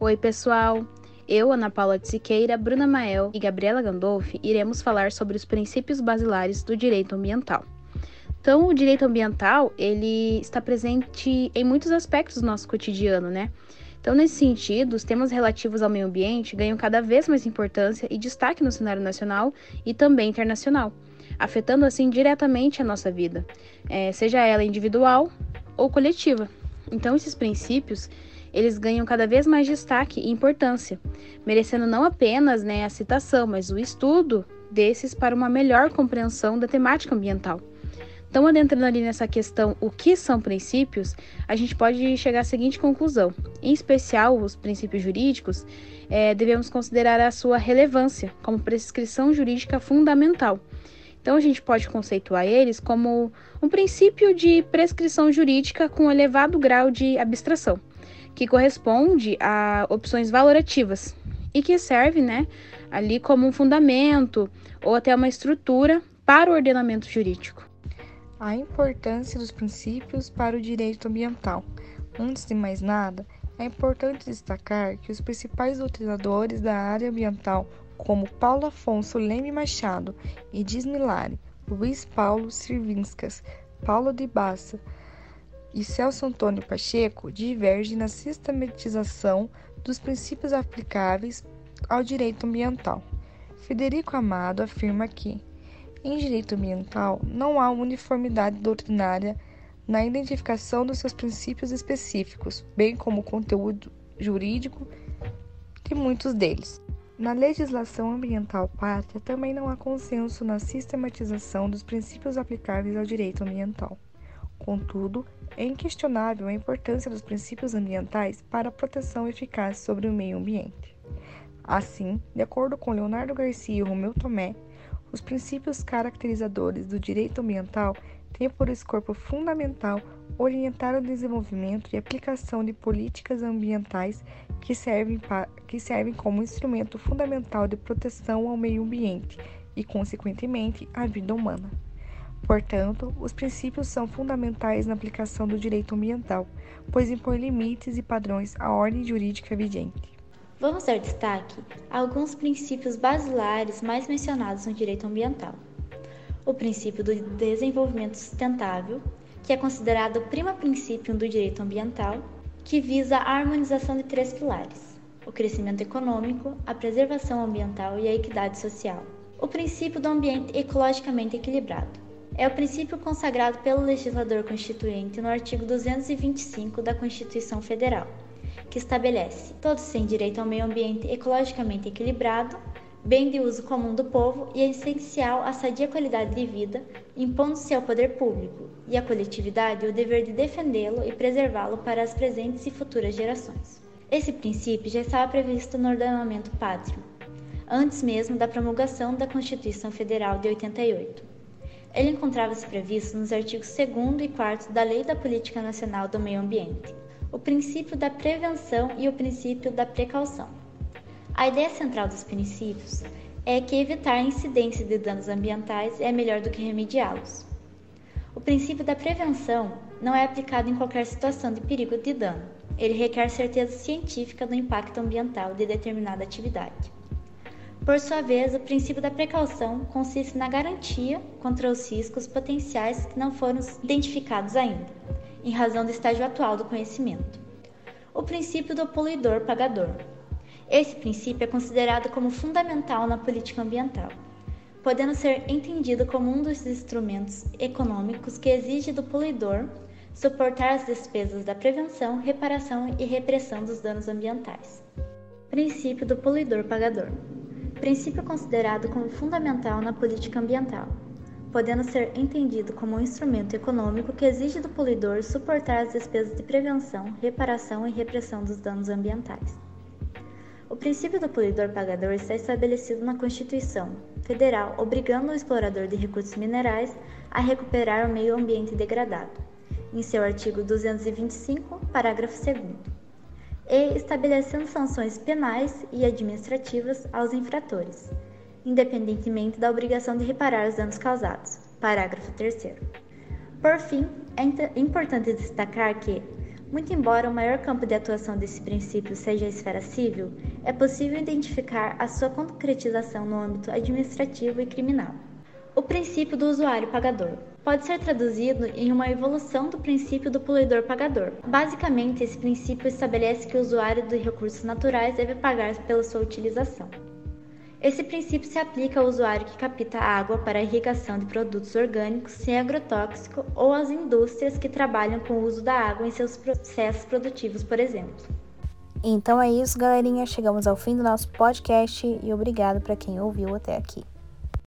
Oi, pessoal! Eu, Ana Paula de Siqueira, Bruna Mael e Gabriela Gandolfi iremos falar sobre os princípios basilares do direito ambiental. Então, o direito ambiental, ele está presente em muitos aspectos do nosso cotidiano, né? Então, nesse sentido, os temas relativos ao meio ambiente ganham cada vez mais importância e destaque no cenário nacional e também internacional, afetando assim diretamente a nossa vida, é, seja ela individual ou coletiva. Então, esses princípios eles ganham cada vez mais destaque e importância, merecendo não apenas né, a citação, mas o estudo desses para uma melhor compreensão da temática ambiental. Então, adentrando ali nessa questão, o que são princípios, a gente pode chegar à seguinte conclusão: em especial, os princípios jurídicos, é, devemos considerar a sua relevância como prescrição jurídica fundamental. Então, a gente pode conceituar eles como um princípio de prescrição jurídica com elevado grau de abstração, que corresponde a opções valorativas e que serve, né, ali como um fundamento ou até uma estrutura para o ordenamento jurídico. A importância dos princípios para o direito ambiental. Antes de mais nada, é importante destacar que os principais doutrinadores da área ambiental, como Paulo Afonso Leme Machado e Dismilari, Luiz Paulo Sirvinskas, Paulo de Bassa e Celso Antônio Pacheco, divergem na sistematização dos princípios aplicáveis ao direito ambiental. Federico Amado afirma que em direito ambiental, não há uniformidade doutrinária na identificação dos seus princípios específicos, bem como o conteúdo jurídico de muitos deles. Na legislação ambiental pátria, também não há consenso na sistematização dos princípios aplicáveis ao direito ambiental. Contudo, é inquestionável a importância dos princípios ambientais para a proteção eficaz sobre o meio ambiente. Assim, de acordo com Leonardo Garcia e Romeu Tomé, os princípios caracterizadores do direito ambiental têm por escopo fundamental orientar o desenvolvimento e aplicação de políticas ambientais que servem, que servem como instrumento fundamental de proteção ao meio ambiente e, consequentemente, à vida humana. Portanto, os princípios são fundamentais na aplicação do direito ambiental, pois impõem limites e padrões à ordem jurídica vigente. Vamos dar destaque a alguns princípios basilares mais mencionados no direito ambiental. O princípio do desenvolvimento sustentável, que é considerado o primo princípio do direito ambiental, que visa a harmonização de três pilares: o crescimento econômico, a preservação ambiental e a equidade social. O princípio do ambiente ecologicamente equilibrado. É o princípio consagrado pelo legislador constituinte no artigo 225 da Constituição Federal que estabelece: todos têm direito ao meio ambiente ecologicamente equilibrado, bem de uso comum do povo e é essencial à sadia qualidade de vida, impondo-se ao poder público e à coletividade o dever de defendê-lo e preservá-lo para as presentes e futuras gerações. Esse princípio já estava previsto no ordenamento pátrio, antes mesmo da promulgação da Constituição Federal de 88. Ele encontrava-se previsto nos artigos 2 e 4 da Lei da Política Nacional do Meio Ambiente o princípio da prevenção e o princípio da precaução. A ideia central dos princípios é que evitar a incidência de danos ambientais é melhor do que remediá-los. O princípio da prevenção não é aplicado em qualquer situação de perigo de dano. Ele requer certeza científica do impacto ambiental de determinada atividade. Por sua vez, o princípio da precaução consiste na garantia contra os riscos potenciais que não foram identificados ainda, em razão do estágio atual do conhecimento. O princípio do poluidor-pagador. Esse princípio é considerado como fundamental na política ambiental, podendo ser entendido como um dos instrumentos econômicos que exige do poluidor suportar as despesas da prevenção, reparação e repressão dos danos ambientais. Princípio do poluidor-pagador. Princípio considerado como fundamental na política ambiental podendo ser entendido como um instrumento econômico que exige do poluidor suportar as despesas de prevenção, reparação e repressão dos danos ambientais. O princípio do poluidor-pagador está estabelecido na Constituição Federal, obrigando o explorador de recursos minerais a recuperar o meio ambiente degradado, em seu artigo 225, parágrafo 2, e estabelecendo sanções penais e administrativas aos infratores independentemente da obrigação de reparar os danos causados. Parágrafo 3. Por fim, é importante destacar que, Muito embora o maior campo de atuação desse princípio seja a esfera civil, é possível identificar a sua concretização no âmbito administrativo e criminal. O princípio do usuário pagador pode ser traduzido em uma evolução do princípio do poluidor pagador. Basicamente, esse princípio estabelece que o usuário de recursos naturais deve pagar pela sua utilização. Esse princípio se aplica ao usuário que capta água para irrigação de produtos orgânicos sem agrotóxico ou às indústrias que trabalham com o uso da água em seus processos produtivos, por exemplo. Então é isso, galerinha. Chegamos ao fim do nosso podcast e obrigado para quem ouviu até aqui.